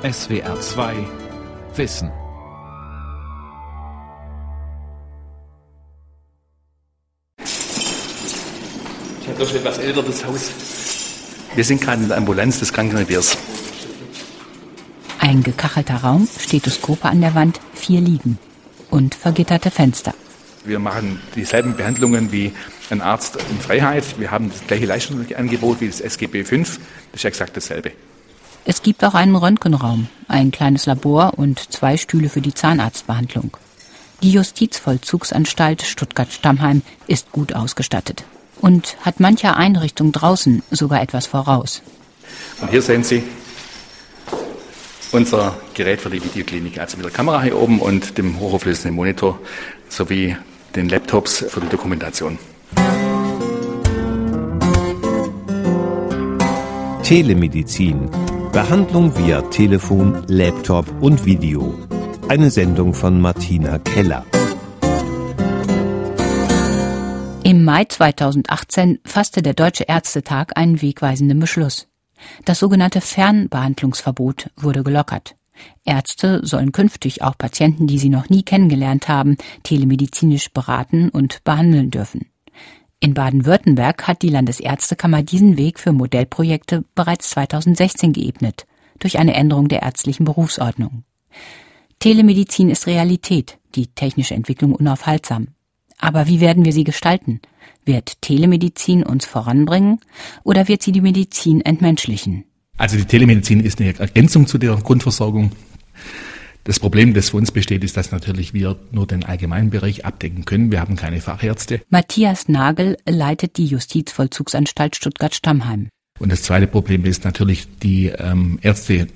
SWR 2 Wissen. Ich habe doch schon etwas älter, das Haus. Wir sind gerade in der Ambulanz des Krankenreviers. Ein gekachelter Raum, Stethoskope an der Wand, vier Liegen und vergitterte Fenster. Wir machen dieselben Behandlungen wie ein Arzt in Freiheit. Wir haben das gleiche Leistungsangebot wie das SGB V. Das ist exakt dasselbe. Es gibt auch einen Röntgenraum, ein kleines Labor und zwei Stühle für die Zahnarztbehandlung. Die Justizvollzugsanstalt Stuttgart-Stammheim ist gut ausgestattet und hat mancher Einrichtung draußen sogar etwas voraus. Und hier sehen Sie unser Gerät für die Videoklinik, also mit der Kamera hier oben und dem hochauflösenden Monitor sowie den Laptops für die Dokumentation. Telemedizin. Behandlung via Telefon, Laptop und Video. Eine Sendung von Martina Keller. Im Mai 2018 fasste der Deutsche Ärztetag einen wegweisenden Beschluss. Das sogenannte Fernbehandlungsverbot wurde gelockert. Ärzte sollen künftig auch Patienten, die sie noch nie kennengelernt haben, telemedizinisch beraten und behandeln dürfen. In Baden-Württemberg hat die Landesärztekammer diesen Weg für Modellprojekte bereits 2016 geebnet, durch eine Änderung der ärztlichen Berufsordnung. Telemedizin ist Realität, die technische Entwicklung unaufhaltsam. Aber wie werden wir sie gestalten? Wird Telemedizin uns voranbringen oder wird sie die Medizin entmenschlichen? Also die Telemedizin ist eine Ergänzung zu der Grundversorgung. Das Problem, das für uns besteht, ist, dass natürlich wir nur den allgemeinen Bereich abdecken können. Wir haben keine Fachärzte. Matthias Nagel leitet die Justizvollzugsanstalt Stuttgart-Stammheim. Und das zweite Problem ist natürlich, die ähm, Ärzte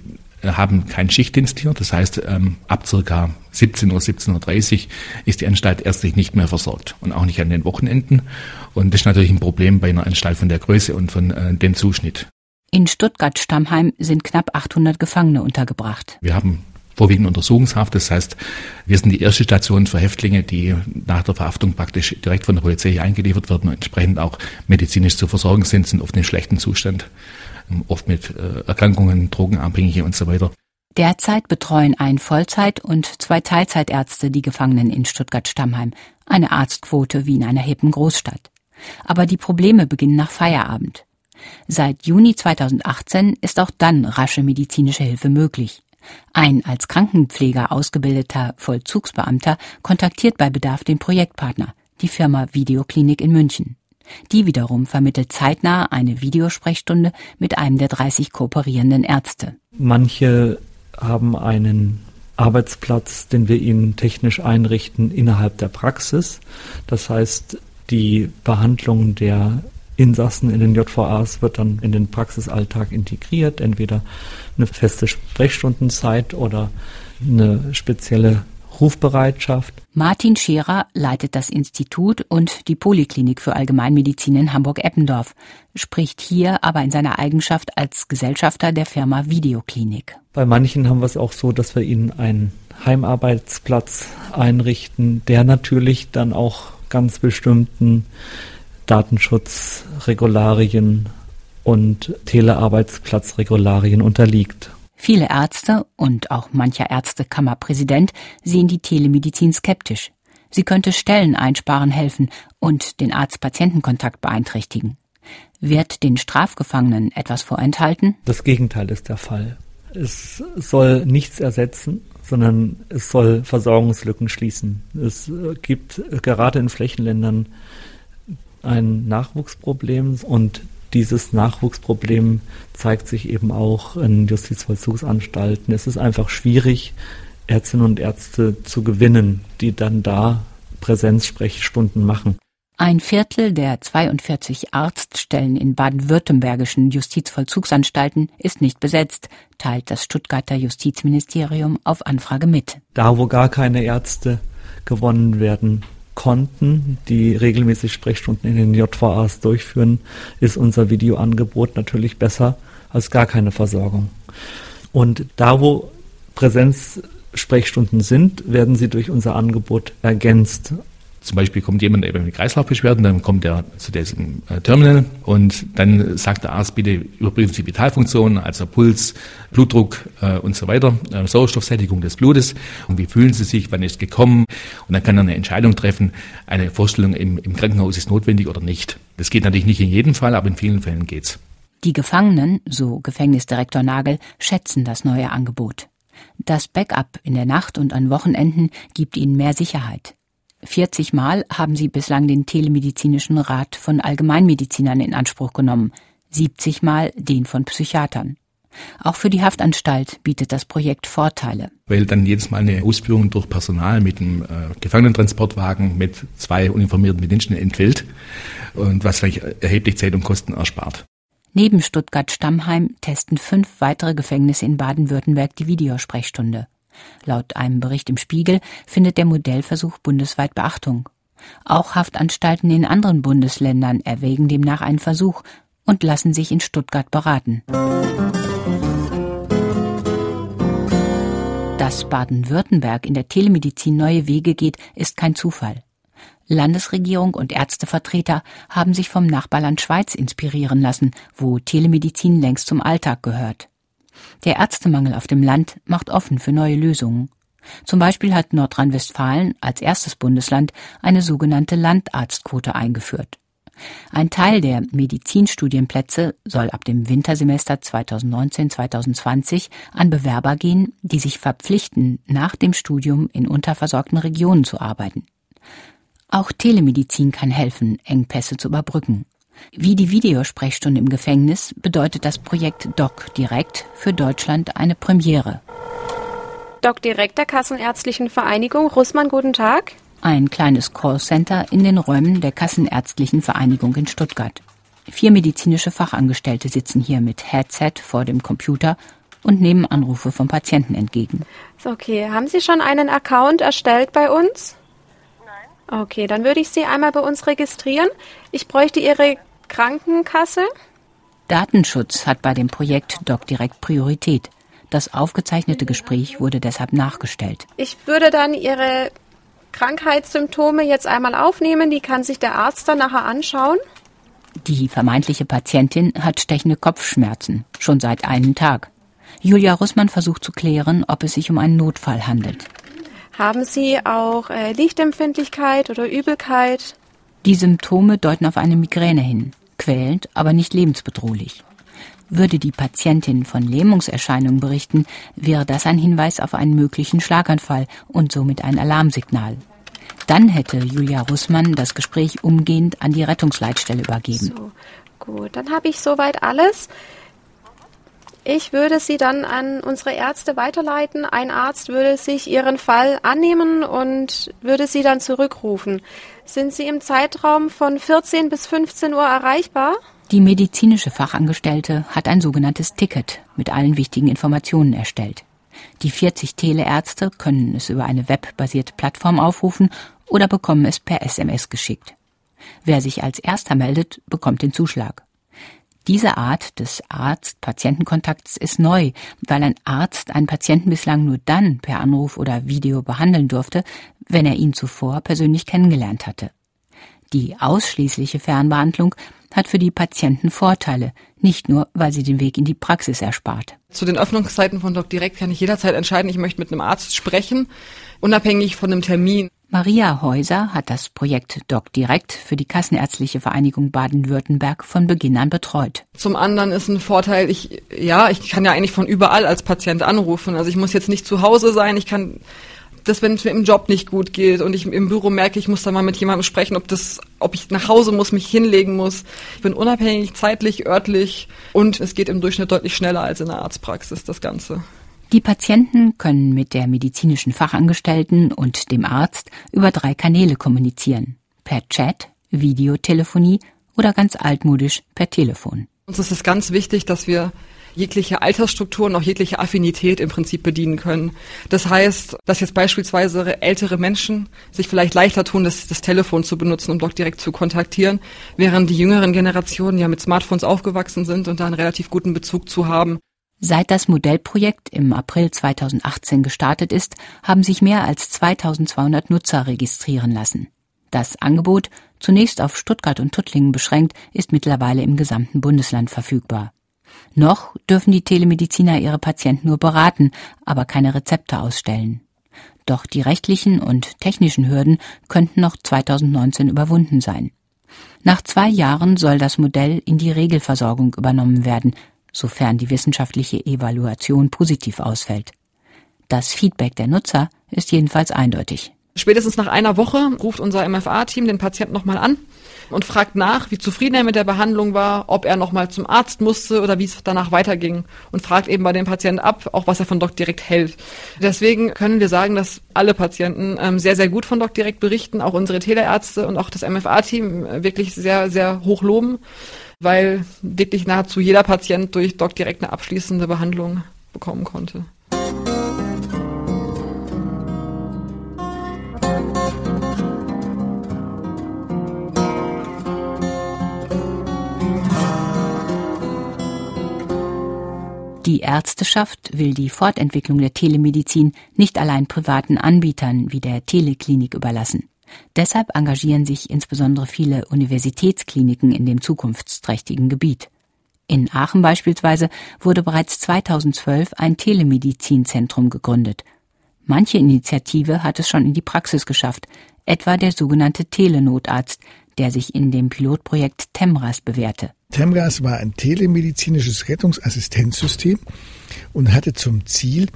äh, haben kein Schichtdienst hier. Das heißt, ähm, ab circa 17 Uhr, 17.30 Uhr ist die Anstalt ärztlich nicht mehr versorgt und auch nicht an den Wochenenden. Und das ist natürlich ein Problem bei einer Anstalt von der Größe und von äh, dem Zuschnitt. In Stuttgart-Stammheim sind knapp 800 Gefangene untergebracht. Wir haben vorwiegend Untersuchungshaft. Das heißt, wir sind die erste Station für Häftlinge, die nach der Verhaftung praktisch direkt von der Polizei eingeliefert werden und entsprechend auch medizinisch zu versorgen sind, sind oft in schlechtem Zustand, oft mit äh, Erkrankungen, Drogenabhängige und so weiter. Derzeit betreuen ein Vollzeit- und zwei Teilzeitärzte die Gefangenen in Stuttgart-Stammheim. Eine Arztquote wie in einer hippen Großstadt. Aber die Probleme beginnen nach Feierabend. Seit Juni 2018 ist auch dann rasche medizinische Hilfe möglich. Ein als Krankenpfleger ausgebildeter Vollzugsbeamter kontaktiert bei Bedarf den Projektpartner, die Firma Videoklinik in München. Die wiederum vermittelt zeitnah eine Videosprechstunde mit einem der 30 kooperierenden Ärzte. Manche haben einen Arbeitsplatz, den wir ihnen technisch einrichten innerhalb der Praxis. Das heißt, die Behandlung der Insassen in den JVAs wird dann in den Praxisalltag integriert, entweder eine feste Sprechstundenzeit oder eine spezielle Rufbereitschaft. Martin Scherer leitet das Institut und die Poliklinik für Allgemeinmedizin in Hamburg-Eppendorf, spricht hier aber in seiner Eigenschaft als Gesellschafter der Firma Videoklinik. Bei manchen haben wir es auch so, dass wir ihnen einen Heimarbeitsplatz einrichten, der natürlich dann auch ganz bestimmten Datenschutzregularien und Telearbeitsplatzregularien unterliegt. Viele Ärzte und auch mancher Ärztekammerpräsident sehen die Telemedizin skeptisch. Sie könnte Stellen einsparen helfen und den Arzt-Patienten-Kontakt beeinträchtigen. Wird den Strafgefangenen etwas vorenthalten? Das Gegenteil ist der Fall. Es soll nichts ersetzen, sondern es soll Versorgungslücken schließen. Es gibt gerade in Flächenländern ein Nachwuchsproblem und dieses Nachwuchsproblem zeigt sich eben auch in Justizvollzugsanstalten. Es ist einfach schwierig, Ärztinnen und Ärzte zu gewinnen, die dann da Präsenzsprechstunden machen. Ein Viertel der 42 Arztstellen in baden-württembergischen Justizvollzugsanstalten ist nicht besetzt, teilt das Stuttgarter Justizministerium auf Anfrage mit. Da, wo gar keine Ärzte gewonnen werden konnten, die regelmäßig Sprechstunden in den JVAs durchführen, ist unser Videoangebot natürlich besser als gar keine Versorgung. Und da, wo Präsenzsprechstunden sind, werden sie durch unser Angebot ergänzt. Zum Beispiel kommt jemand eben mit Kreislaufbeschwerden, dann kommt er zu diesem äh, Terminal und dann sagt der Arzt, bitte überprüfen Sie Vitalfunktionen, also Puls, Blutdruck äh, und so weiter, äh, Sauerstoffsättigung des Blutes und wie fühlen Sie sich, wann ist gekommen und dann kann er eine Entscheidung treffen, eine Vorstellung im, im Krankenhaus ist notwendig oder nicht. Das geht natürlich nicht in jedem Fall, aber in vielen Fällen geht's. Die Gefangenen, so Gefängnisdirektor Nagel, schätzen das neue Angebot. Das Backup in der Nacht und an Wochenenden gibt ihnen mehr Sicherheit. 40 Mal haben sie bislang den telemedizinischen Rat von Allgemeinmedizinern in Anspruch genommen, 70 Mal den von Psychiatern. Auch für die Haftanstalt bietet das Projekt Vorteile. Weil dann jedes Mal eine Ausführung durch Personal mit einem äh, Gefangenentransportwagen mit zwei uniformierten Bediensteten entfällt und was vielleicht erheblich Zeit und Kosten erspart. Neben Stuttgart-Stammheim testen fünf weitere Gefängnisse in Baden-Württemberg die Videosprechstunde. Laut einem Bericht im Spiegel findet der Modellversuch bundesweit Beachtung. Auch Haftanstalten in anderen Bundesländern erwägen demnach einen Versuch und lassen sich in Stuttgart beraten. Dass Baden-Württemberg in der Telemedizin neue Wege geht, ist kein Zufall. Landesregierung und Ärztevertreter haben sich vom Nachbarland Schweiz inspirieren lassen, wo Telemedizin längst zum Alltag gehört. Der Ärztemangel auf dem Land macht offen für neue Lösungen. Zum Beispiel hat Nordrhein-Westfalen als erstes Bundesland eine sogenannte Landarztquote eingeführt. Ein Teil der Medizinstudienplätze soll ab dem Wintersemester 2019-2020 an Bewerber gehen, die sich verpflichten, nach dem Studium in unterversorgten Regionen zu arbeiten. Auch Telemedizin kann helfen, Engpässe zu überbrücken. Wie die Videosprechstunde im Gefängnis bedeutet das Projekt Doc Direkt für Deutschland eine Premiere. Doc Direkt der Kassenärztlichen Vereinigung. Russmann, guten Tag. Ein kleines Callcenter in den Räumen der Kassenärztlichen Vereinigung in Stuttgart. Vier medizinische Fachangestellte sitzen hier mit Headset vor dem Computer und nehmen Anrufe vom Patienten entgegen. Okay, haben Sie schon einen Account erstellt bei uns? Okay, dann würde ich Sie einmal bei uns registrieren. Ich bräuchte Ihre Krankenkasse. Datenschutz hat bei dem Projekt DocDirect Priorität. Das aufgezeichnete Gespräch wurde deshalb nachgestellt. Ich würde dann Ihre Krankheitssymptome jetzt einmal aufnehmen. Die kann sich der Arzt dann nachher anschauen. Die vermeintliche Patientin hat stechende Kopfschmerzen, schon seit einem Tag. Julia Russmann versucht zu klären, ob es sich um einen Notfall handelt. Haben Sie auch äh, Lichtempfindlichkeit oder Übelkeit? Die Symptome deuten auf eine Migräne hin, quälend, aber nicht lebensbedrohlich. Würde die Patientin von Lähmungserscheinungen berichten, wäre das ein Hinweis auf einen möglichen Schlaganfall und somit ein Alarmsignal. Dann hätte Julia Russmann das Gespräch umgehend an die Rettungsleitstelle übergeben. So, gut, dann habe ich soweit alles. Ich würde Sie dann an unsere Ärzte weiterleiten. Ein Arzt würde sich Ihren Fall annehmen und würde Sie dann zurückrufen. Sind Sie im Zeitraum von 14 bis 15 Uhr erreichbar? Die medizinische Fachangestellte hat ein sogenanntes Ticket mit allen wichtigen Informationen erstellt. Die 40 Teleärzte können es über eine webbasierte Plattform aufrufen oder bekommen es per SMS geschickt. Wer sich als erster meldet, bekommt den Zuschlag. Diese Art des Arzt-Patientenkontakts ist neu, weil ein Arzt einen Patienten bislang nur dann per Anruf oder Video behandeln durfte, wenn er ihn zuvor persönlich kennengelernt hatte. Die ausschließliche Fernbehandlung hat für die Patienten Vorteile, nicht nur, weil sie den Weg in die Praxis erspart. Zu den Öffnungszeiten von Doc Direkt kann ich jederzeit entscheiden, ich möchte mit einem Arzt sprechen, unabhängig von einem Termin. Maria Häuser hat das Projekt Doc Direkt für die Kassenärztliche Vereinigung Baden-Württemberg von Beginn an betreut. Zum anderen ist ein Vorteil, ich, ja, ich kann ja eigentlich von überall als Patient anrufen. Also ich muss jetzt nicht zu Hause sein, ich kann das, wenn es mir im Job nicht gut geht und ich im Büro merke, ich muss da mal mit jemandem sprechen, ob das, ob ich nach Hause muss, mich hinlegen muss. Ich bin unabhängig, zeitlich, örtlich und es geht im Durchschnitt deutlich schneller als in der Arztpraxis, das Ganze. Die Patienten können mit der medizinischen Fachangestellten und dem Arzt über drei Kanäle kommunizieren. Per Chat, Videotelefonie oder ganz altmodisch per Telefon. Uns ist es ganz wichtig, dass wir jegliche Altersstruktur und auch jegliche Affinität im Prinzip bedienen können. Das heißt, dass jetzt beispielsweise ältere Menschen sich vielleicht leichter tun, das, das Telefon zu benutzen, um dort direkt zu kontaktieren, während die jüngeren Generationen ja mit Smartphones aufgewachsen sind und da einen relativ guten Bezug zu haben. Seit das Modellprojekt im April 2018 gestartet ist, haben sich mehr als 2200 Nutzer registrieren lassen. Das Angebot, zunächst auf Stuttgart und Tuttlingen beschränkt, ist mittlerweile im gesamten Bundesland verfügbar. Noch dürfen die Telemediziner ihre Patienten nur beraten, aber keine Rezepte ausstellen. Doch die rechtlichen und technischen Hürden könnten noch 2019 überwunden sein. Nach zwei Jahren soll das Modell in die Regelversorgung übernommen werden, sofern die wissenschaftliche Evaluation positiv ausfällt. Das Feedback der Nutzer ist jedenfalls eindeutig. Spätestens nach einer Woche ruft unser MFA-Team den Patienten nochmal an und fragt nach, wie zufrieden er mit der Behandlung war, ob er nochmal zum Arzt musste oder wie es danach weiterging und fragt eben bei dem Patienten ab, auch was er von Doc Direkt hält. Deswegen können wir sagen, dass alle Patienten ähm, sehr, sehr gut von Doc Direkt berichten, auch unsere Teleärzte und auch das MFA-Team äh, wirklich sehr, sehr hoch loben, weil wirklich nahezu jeder Patient durch Doc Direkt eine abschließende Behandlung bekommen konnte. Die Ärzteschaft will die Fortentwicklung der Telemedizin nicht allein privaten Anbietern wie der Teleklinik überlassen. Deshalb engagieren sich insbesondere viele Universitätskliniken in dem zukunftsträchtigen Gebiet. In Aachen beispielsweise wurde bereits 2012 ein Telemedizinzentrum gegründet. Manche Initiative hat es schon in die Praxis geschafft, etwa der sogenannte Telenotarzt, der sich in dem Pilotprojekt Temras bewährte. Temras war ein telemedizinisches Rettungsassistenzsystem und hatte zum Ziel,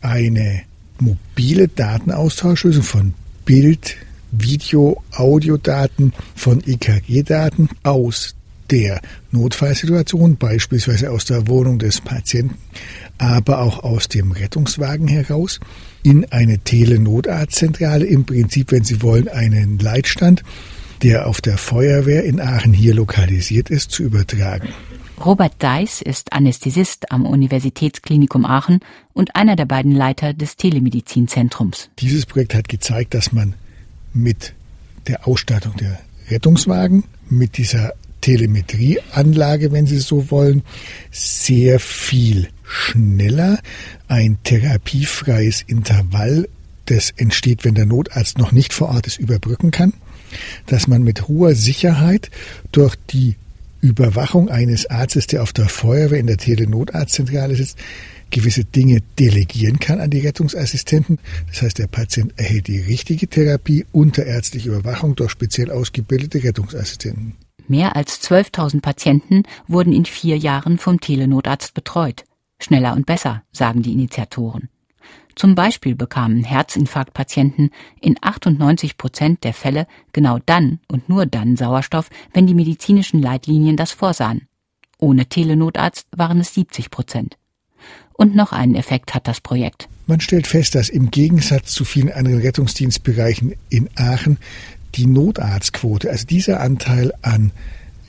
eine mobile Datenaustauschlösung von Bild, Video, Audiodaten, von EKG-Daten aus der Notfallsituation, beispielsweise aus der Wohnung des Patienten, aber auch aus dem Rettungswagen heraus, in eine Telenotarztzentrale, im Prinzip, wenn Sie wollen, einen Leitstand der auf der Feuerwehr in Aachen hier lokalisiert ist, zu übertragen. Robert Deiss ist Anästhesist am Universitätsklinikum Aachen und einer der beiden Leiter des Telemedizinzentrums. Dieses Projekt hat gezeigt, dass man mit der Ausstattung der Rettungswagen, mit dieser Telemetrieanlage, wenn Sie so wollen, sehr viel schneller. Ein therapiefreies Intervall, das entsteht, wenn der Notarzt noch nicht vor Ort ist, überbrücken kann. Dass man mit hoher Sicherheit durch die Überwachung eines Arztes, der auf der Feuerwehr in der Telenotarztzentrale sitzt, gewisse Dinge delegieren kann an die Rettungsassistenten. Das heißt, der Patient erhält die richtige Therapie unter ärztlicher Überwachung durch speziell ausgebildete Rettungsassistenten. Mehr als 12.000 Patienten wurden in vier Jahren vom Telenotarzt betreut. Schneller und besser, sagen die Initiatoren. Zum Beispiel bekamen Herzinfarktpatienten in 98 Prozent der Fälle genau dann und nur dann Sauerstoff, wenn die medizinischen Leitlinien das vorsahen. Ohne Telenotarzt waren es 70 Prozent. Und noch einen Effekt hat das Projekt. Man stellt fest, dass im Gegensatz zu vielen anderen Rettungsdienstbereichen in Aachen die Notarztquote, also dieser Anteil an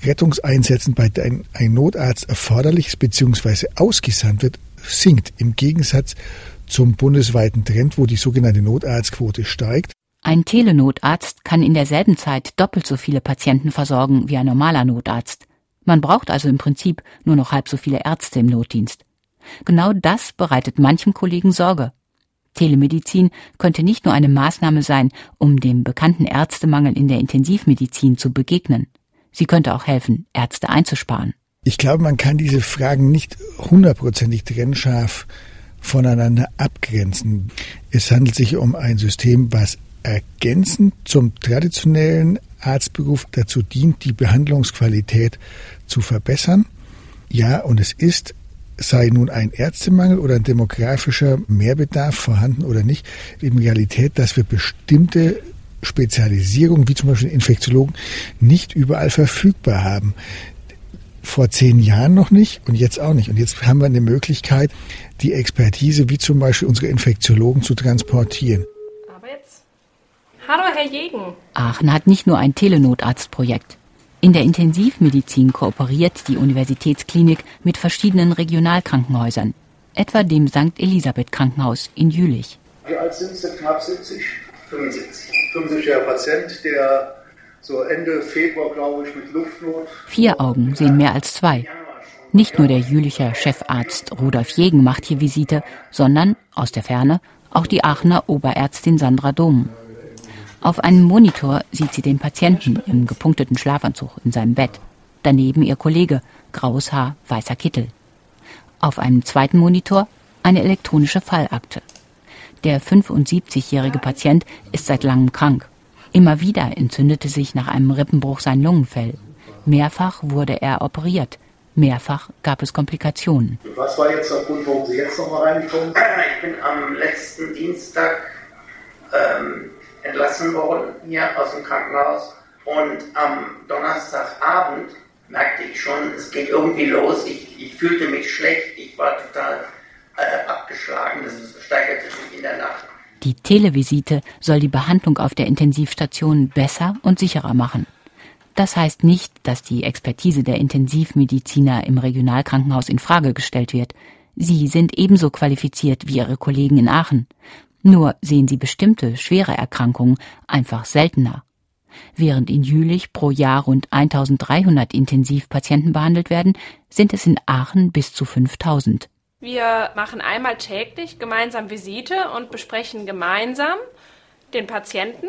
Rettungseinsätzen, bei denen ein Notarzt erforderlich ist bzw. ausgesandt wird, sinkt im Gegensatz zum bundesweiten Trend, wo die sogenannte Notarztquote steigt. Ein Telenotarzt kann in derselben Zeit doppelt so viele Patienten versorgen wie ein normaler Notarzt. Man braucht also im Prinzip nur noch halb so viele Ärzte im Notdienst. Genau das bereitet manchem Kollegen Sorge. Telemedizin könnte nicht nur eine Maßnahme sein, um dem bekannten Ärztemangel in der Intensivmedizin zu begegnen. Sie könnte auch helfen, Ärzte einzusparen. Ich glaube, man kann diese Fragen nicht hundertprozentig trennscharf voneinander abgrenzen. Es handelt sich um ein System, was ergänzend zum traditionellen Arztberuf dazu dient, die Behandlungsqualität zu verbessern. Ja, und es ist, sei nun ein Ärztemangel oder ein demografischer Mehrbedarf vorhanden oder nicht, in Realität, dass wir bestimmte Spezialisierungen, wie zum Beispiel Infektiologen, nicht überall verfügbar haben vor zehn Jahren noch nicht und jetzt auch nicht. Und jetzt haben wir eine Möglichkeit, die Expertise, wie zum Beispiel unsere Infektiologen, zu transportieren. Aber jetzt. Hallo, Herr Jegen. Aachen hat nicht nur ein Telenotarztprojekt. In der Intensivmedizin kooperiert die Universitätsklinik mit verschiedenen Regionalkrankenhäusern, etwa dem St. Elisabeth Krankenhaus in Jülich. Wie alt sind Sie? Knapp 70? 75. 75-jähriger Patient, der so Ende Februar, glaube ich, mit Luftnot. Vier Augen sehen mehr als zwei. Nicht nur der Jülicher Chefarzt Rudolf Jegen macht hier Visite, sondern aus der Ferne auch die Aachener Oberärztin Sandra Dom. Auf einem Monitor sieht sie den Patienten im gepunkteten Schlafanzug in seinem Bett. Daneben ihr Kollege, graues Haar, weißer Kittel. Auf einem zweiten Monitor eine elektronische Fallakte. Der 75-jährige Patient ist seit langem krank. Immer wieder entzündete sich nach einem Rippenbruch sein Lungenfell. Mehrfach wurde er operiert. Mehrfach gab es Komplikationen. Was war jetzt der Grund, warum Sie jetzt nochmal reingekommen? Ich bin am letzten Dienstag ähm, entlassen worden hier aus dem Krankenhaus und am Donnerstagabend merkte ich schon, es geht irgendwie los. Ich, ich fühlte mich schlecht, ich war total äh, abgeschlagen. Das steigerte sich in der Nacht. Die Televisite soll die Behandlung auf der Intensivstation besser und sicherer machen. Das heißt nicht, dass die Expertise der Intensivmediziner im Regionalkrankenhaus in Frage gestellt wird. Sie sind ebenso qualifiziert wie ihre Kollegen in Aachen. Nur sehen sie bestimmte schwere Erkrankungen einfach seltener. Während in Jülich pro Jahr rund 1300 Intensivpatienten behandelt werden, sind es in Aachen bis zu 5000. Wir machen einmal täglich gemeinsam Visite und besprechen gemeinsam den Patienten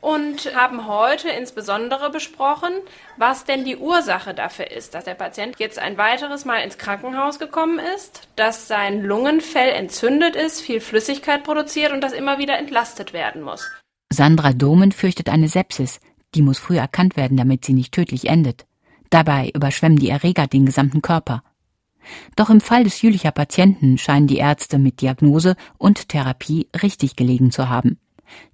und haben heute insbesondere besprochen, was denn die Ursache dafür ist, dass der Patient jetzt ein weiteres Mal ins Krankenhaus gekommen ist, dass sein Lungenfell entzündet ist, viel Flüssigkeit produziert und das immer wieder entlastet werden muss. Sandra Domen fürchtet eine Sepsis. Die muss früh erkannt werden, damit sie nicht tödlich endet. Dabei überschwemmen die Erreger den gesamten Körper. Doch im Fall des Jülicher Patienten scheinen die Ärzte mit Diagnose und Therapie richtig gelegen zu haben.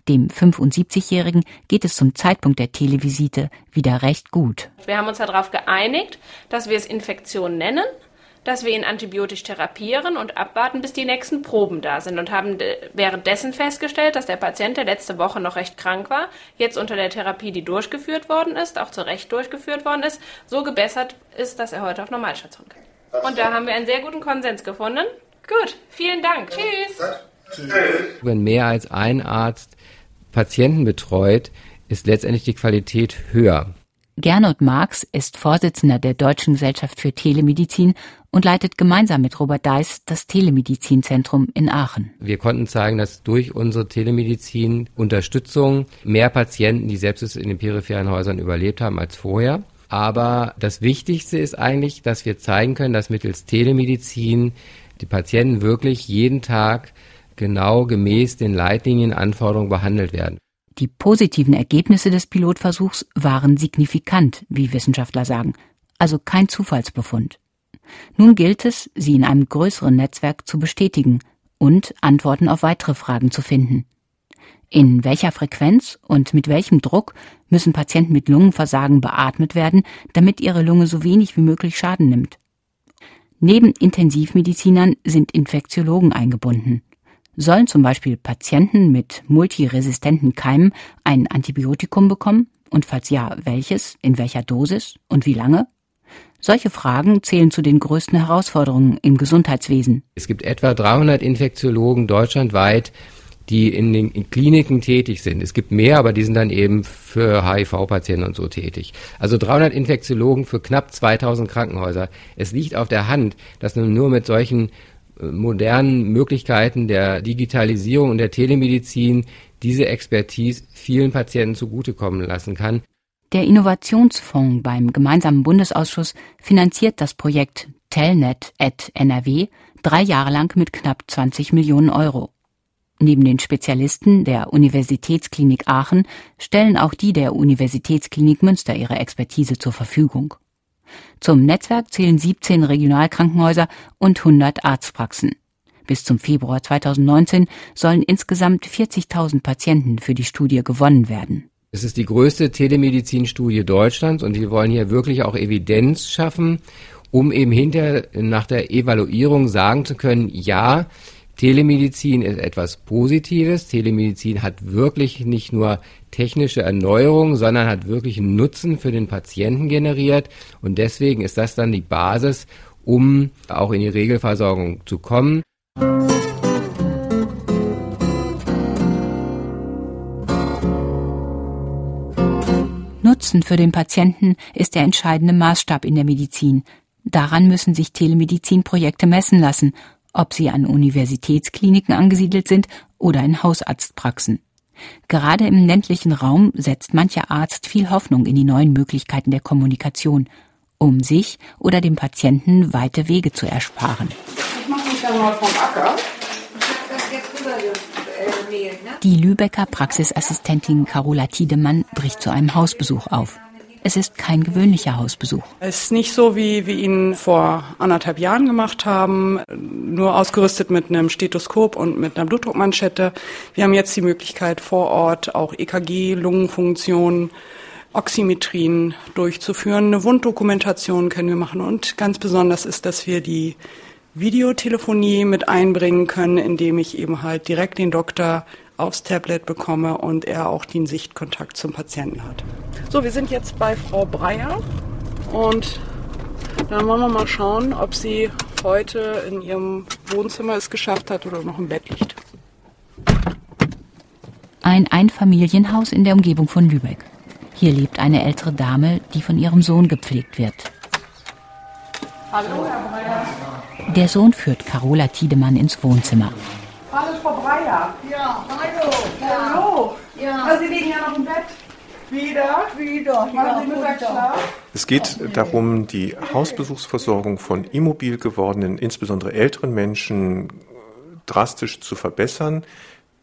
Dem 75-Jährigen geht es zum Zeitpunkt der Televisite wieder recht gut. Wir haben uns darauf geeinigt, dass wir es Infektion nennen, dass wir ihn antibiotisch therapieren und abwarten, bis die nächsten Proben da sind und haben währenddessen festgestellt, dass der Patient, der letzte Woche noch recht krank war, jetzt unter der Therapie, die durchgeführt worden ist, auch zu Recht durchgeführt worden ist, so gebessert ist, dass er heute auf Normalstation kann. Und da haben wir einen sehr guten Konsens gefunden. Gut, vielen Dank. Tschüss. Wenn mehr als ein Arzt Patienten betreut, ist letztendlich die Qualität höher. Gernot Marx ist Vorsitzender der Deutschen Gesellschaft für Telemedizin und leitet gemeinsam mit Robert Deiss das Telemedizinzentrum in Aachen. Wir konnten zeigen, dass durch unsere Telemedizin Unterstützung mehr Patienten die Sepsis in den peripheren Häusern überlebt haben als vorher. Aber das Wichtigste ist eigentlich, dass wir zeigen können, dass mittels Telemedizin die Patienten wirklich jeden Tag genau gemäß den Leitlinien Anforderungen behandelt werden. Die positiven Ergebnisse des Pilotversuchs waren signifikant, wie Wissenschaftler sagen, also kein Zufallsbefund. Nun gilt es, sie in einem größeren Netzwerk zu bestätigen und Antworten auf weitere Fragen zu finden. In welcher Frequenz und mit welchem Druck müssen Patienten mit Lungenversagen beatmet werden, damit ihre Lunge so wenig wie möglich Schaden nimmt? Neben Intensivmedizinern sind Infektiologen eingebunden. Sollen zum Beispiel Patienten mit multiresistenten Keimen ein Antibiotikum bekommen? Und falls ja, welches, in welcher Dosis und wie lange? Solche Fragen zählen zu den größten Herausforderungen im Gesundheitswesen. Es gibt etwa 300 Infektiologen deutschlandweit, die in den Kliniken tätig sind. Es gibt mehr, aber die sind dann eben für HIV-Patienten und so tätig. Also 300 Infektiologen für knapp 2000 Krankenhäuser. Es liegt auf der Hand, dass man nur mit solchen modernen Möglichkeiten der Digitalisierung und der Telemedizin diese Expertise vielen Patienten zugutekommen lassen kann. Der Innovationsfonds beim gemeinsamen Bundesausschuss finanziert das Projekt Telnet at NRW drei Jahre lang mit knapp 20 Millionen Euro. Neben den Spezialisten der Universitätsklinik Aachen stellen auch die der Universitätsklinik Münster ihre Expertise zur Verfügung. Zum Netzwerk zählen 17 Regionalkrankenhäuser und 100 Arztpraxen. Bis zum Februar 2019 sollen insgesamt 40.000 Patienten für die Studie gewonnen werden. Es ist die größte Telemedizinstudie Deutschlands und wir wollen hier wirklich auch Evidenz schaffen, um eben hinter nach der Evaluierung sagen zu können, ja, Telemedizin ist etwas Positives. Telemedizin hat wirklich nicht nur technische Erneuerung, sondern hat wirklich einen Nutzen für den Patienten generiert. Und deswegen ist das dann die Basis, um auch in die Regelversorgung zu kommen. Nutzen für den Patienten ist der entscheidende Maßstab in der Medizin. Daran müssen sich Telemedizinprojekte messen lassen ob sie an Universitätskliniken angesiedelt sind oder in Hausarztpraxen. Gerade im ländlichen Raum setzt mancher Arzt viel Hoffnung in die neuen Möglichkeiten der Kommunikation, um sich oder dem Patienten weite Wege zu ersparen. Ich mache mich dann mal vom Acker. Die Lübecker Praxisassistentin Carola Tiedemann bricht zu einem Hausbesuch auf. Es ist kein gewöhnlicher Hausbesuch. Es ist nicht so, wie wir ihn vor anderthalb Jahren gemacht haben, nur ausgerüstet mit einem Stethoskop und mit einer Blutdruckmanschette. Wir haben jetzt die Möglichkeit vor Ort auch EKG, Lungenfunktion, Oximetrien durchzuführen. Eine Wunddokumentation können wir machen und ganz besonders ist, dass wir die Videotelefonie mit einbringen können, indem ich eben halt direkt den Doktor aufs Tablet bekomme und er auch den Sichtkontakt zum Patienten hat. So, wir sind jetzt bei Frau Breyer und dann wollen wir mal schauen, ob sie heute in ihrem Wohnzimmer es geschafft hat oder noch im Bett liegt. Ein Einfamilienhaus in der Umgebung von Lübeck. Hier lebt eine ältere Dame, die von ihrem Sohn gepflegt wird. Hallo, Herr Breyer. Der Sohn führt Carola Tiedemann ins Wohnzimmer. Frau Breyer. Ja, hallo. Hallo. Ja. Ah, Sie liegen ja noch im Bett. Wieder? Wieder. Machen Sie Mittagsschlaf? Es geht darum, die Hausbesuchsversorgung von immobil gewordenen, insbesondere älteren Menschen drastisch zu verbessern.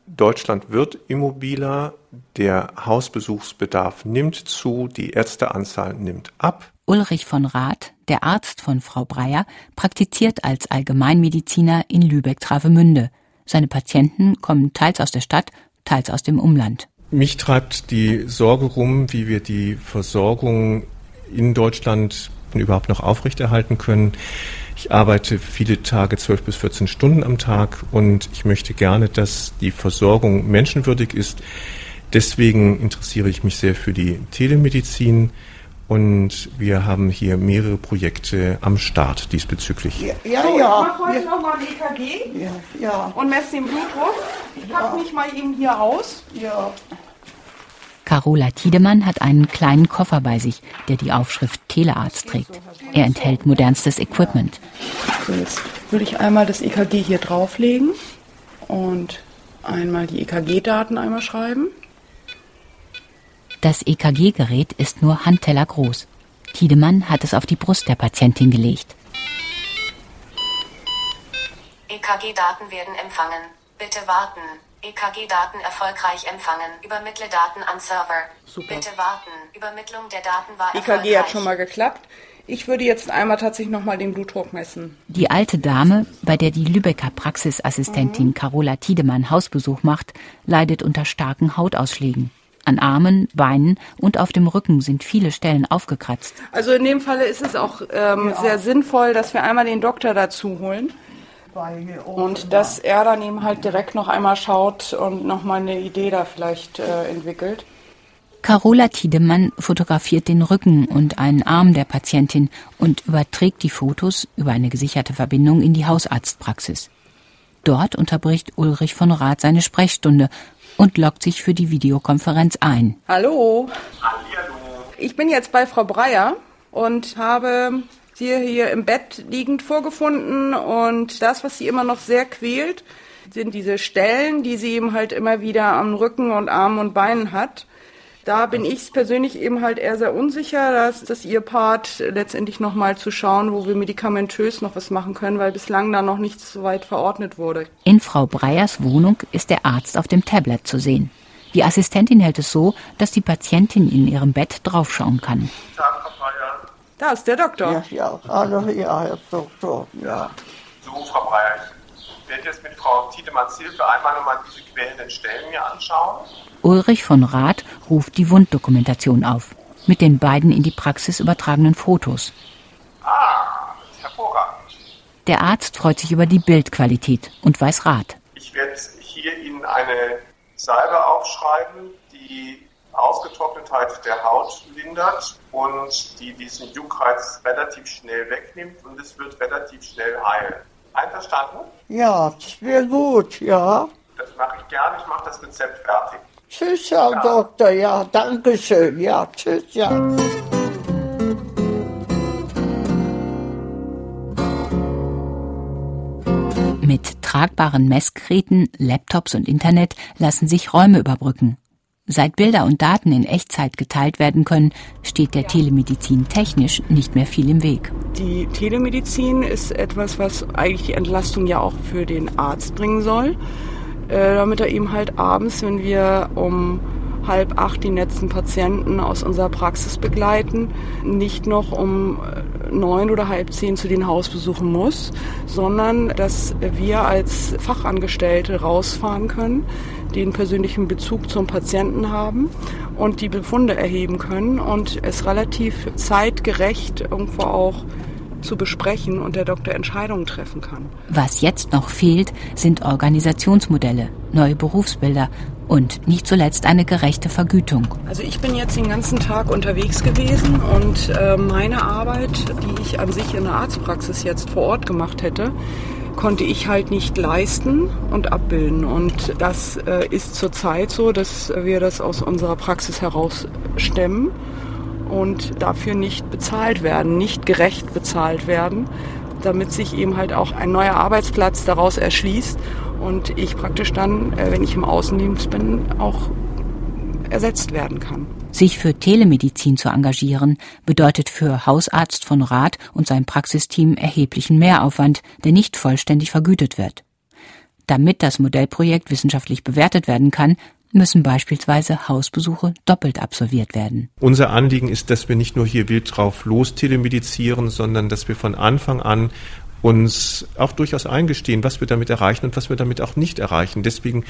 Deutschland wird immobiler, der Hausbesuchsbedarf nimmt zu, die Ärzteanzahl nimmt ab. Ulrich von Rath, der Arzt von Frau Breyer, praktiziert als Allgemeinmediziner in Lübeck-Travemünde. Seine Patienten kommen teils aus der Stadt, teils aus dem Umland. Mich treibt die Sorge rum, wie wir die Versorgung in Deutschland überhaupt noch aufrechterhalten können. Ich arbeite viele Tage, zwölf bis 14 Stunden am Tag und ich möchte gerne, dass die Versorgung menschenwürdig ist. Deswegen interessiere ich mich sehr für die Telemedizin und wir haben hier mehrere Projekte am Start diesbezüglich. Ja, ja. So, ich ja. mache heute nochmal ein EKG Ja, ja. und messe den Blutdruck. Ich pack mich mal eben hier aus. Ja. Carola Tiedemann hat einen kleinen Koffer bei sich, der die Aufschrift Telearzt trägt. Er enthält modernstes Equipment. So, jetzt würde ich einmal das EKG hier drauflegen und einmal die EKG-Daten einmal schreiben. Das EKG-Gerät ist nur Handteller groß. Tiedemann hat es auf die Brust der Patientin gelegt. EKG-Daten werden empfangen. Bitte warten. EKG-Daten erfolgreich empfangen. Übermittle Daten an Server. Super. Bitte warten. Übermittlung der Daten war EKG erfolgreich. hat schon mal geklappt. Ich würde jetzt einmal tatsächlich nochmal den Blutdruck messen. Die alte Dame, bei der die Lübecker Praxisassistentin Carola Tiedemann Hausbesuch macht, leidet unter starken Hautausschlägen. An Armen, Beinen und auf dem Rücken sind viele Stellen aufgekratzt. Also in dem Falle ist es auch ähm, sehr sinnvoll, dass wir einmal den Doktor dazu holen. Und dass er dann eben halt direkt noch einmal schaut und nochmal eine Idee da vielleicht äh, entwickelt. Carola Tiedemann fotografiert den Rücken und einen Arm der Patientin und überträgt die Fotos über eine gesicherte Verbindung in die Hausarztpraxis. Dort unterbricht Ulrich von Rath seine Sprechstunde und loggt sich für die Videokonferenz ein. Hallo. Ich bin jetzt bei Frau Breyer und habe sie hier im Bett liegend vorgefunden und das, was sie immer noch sehr quält, sind diese Stellen, die sie eben halt immer wieder am Rücken und Armen und Beinen hat. Da bin ich persönlich eben halt eher sehr unsicher, dass das ihr Part letztendlich nochmal zu schauen, wo wir medikamentös noch was machen können, weil bislang da noch nichts so weit verordnet wurde. In Frau Breyers Wohnung ist der Arzt auf dem Tablet zu sehen. Die Assistentin hält es so, dass die Patientin in ihrem Bett draufschauen kann. Da ist der Doktor. Ja, ja, hallo, ja, Herr Doktor, ja. So, Frau Breyer, ich werde jetzt mit Frau Tiedemanns Hilfe einmal nochmal diese quälenden Stellen mir anschauen. Ulrich von Rath ruft die Wunddokumentation auf, mit den beiden in die Praxis übertragenen Fotos. Ah, das ist hervorragend. Der Arzt freut sich über die Bildqualität und weiß Rat. Ich werde hier Ihnen eine Salbe aufschreiben, die Ausgetrocknetheit der Haut lindert und die diesen Juckreiz relativ schnell wegnimmt und es wird relativ schnell heilen. Einverstanden? Ja, das wäre gut, ja. Das mache ich gerne. Ich mache das Rezept fertig. Tschüss, Herr Doktor, ja, danke schön, ja, tschüss, ja. Mit tragbaren Messgeräten, Laptops und Internet lassen sich Räume überbrücken. Seit Bilder und Daten in Echtzeit geteilt werden können, steht der Telemedizin technisch nicht mehr viel im Weg. Die Telemedizin ist etwas, was eigentlich die Entlastung ja auch für den Arzt bringen soll, äh, damit er eben halt abends, wenn wir um halb acht die letzten Patienten aus unserer Praxis begleiten, nicht noch um äh, neun oder halb zehn zu den Hausbesuchen muss, sondern dass wir als Fachangestellte rausfahren können, den persönlichen Bezug zum Patienten haben und die Befunde erheben können und es relativ zeitgerecht irgendwo auch zu besprechen und der Doktor Entscheidungen treffen kann. Was jetzt noch fehlt, sind Organisationsmodelle, neue Berufsbilder und nicht zuletzt eine gerechte Vergütung. Also ich bin jetzt den ganzen Tag unterwegs gewesen und äh, meine Arbeit, die ich an sich in der Arztpraxis jetzt vor Ort gemacht hätte, konnte ich halt nicht leisten und abbilden. Und das äh, ist zurzeit so, dass wir das aus unserer Praxis heraus stemmen und dafür nicht bezahlt werden, nicht gerecht bezahlt werden, damit sich eben halt auch ein neuer Arbeitsplatz daraus erschließt und ich praktisch dann, äh, wenn ich im Außendienst bin, auch ersetzt werden kann. Sich für Telemedizin zu engagieren, bedeutet für Hausarzt von Rath und sein Praxisteam erheblichen Mehraufwand, der nicht vollständig vergütet wird. Damit das Modellprojekt wissenschaftlich bewertet werden kann, müssen beispielsweise Hausbesuche doppelt absolviert werden. Unser Anliegen ist, dass wir nicht nur hier wild drauf los telemedizieren, sondern dass wir von Anfang an uns auch durchaus eingestehen, was wir damit erreichen und was wir damit auch nicht erreichen. Deswegen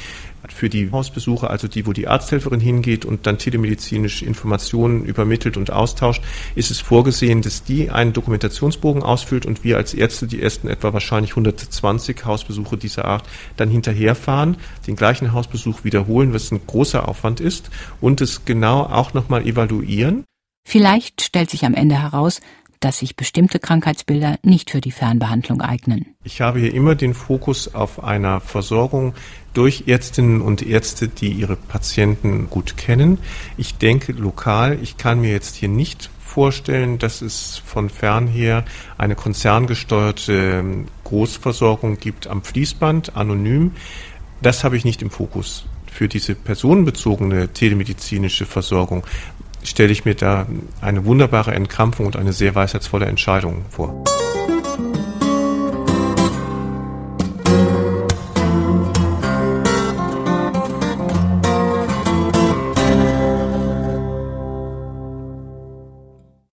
für die Hausbesuche, also die, wo die Arzthelferin hingeht und dann telemedizinische Informationen übermittelt und austauscht, ist es vorgesehen, dass die einen Dokumentationsbogen ausfüllt und wir als Ärzte die ersten etwa wahrscheinlich 120 Hausbesuche dieser Art dann hinterherfahren, den gleichen Hausbesuch wiederholen, was ein großer Aufwand ist und es genau auch nochmal evaluieren. Vielleicht stellt sich am Ende heraus, dass sich bestimmte Krankheitsbilder nicht für die Fernbehandlung eignen. Ich habe hier immer den Fokus auf einer Versorgung durch Ärztinnen und Ärzte, die ihre Patienten gut kennen. Ich denke lokal, ich kann mir jetzt hier nicht vorstellen, dass es von fern her eine konzerngesteuerte ähm, Großversorgung gibt am Fließband, anonym. Das habe ich nicht im Fokus. Für diese personenbezogene telemedizinische Versorgung stelle ich mir da eine wunderbare Entkrampfung und eine sehr weisheitsvolle Entscheidung vor.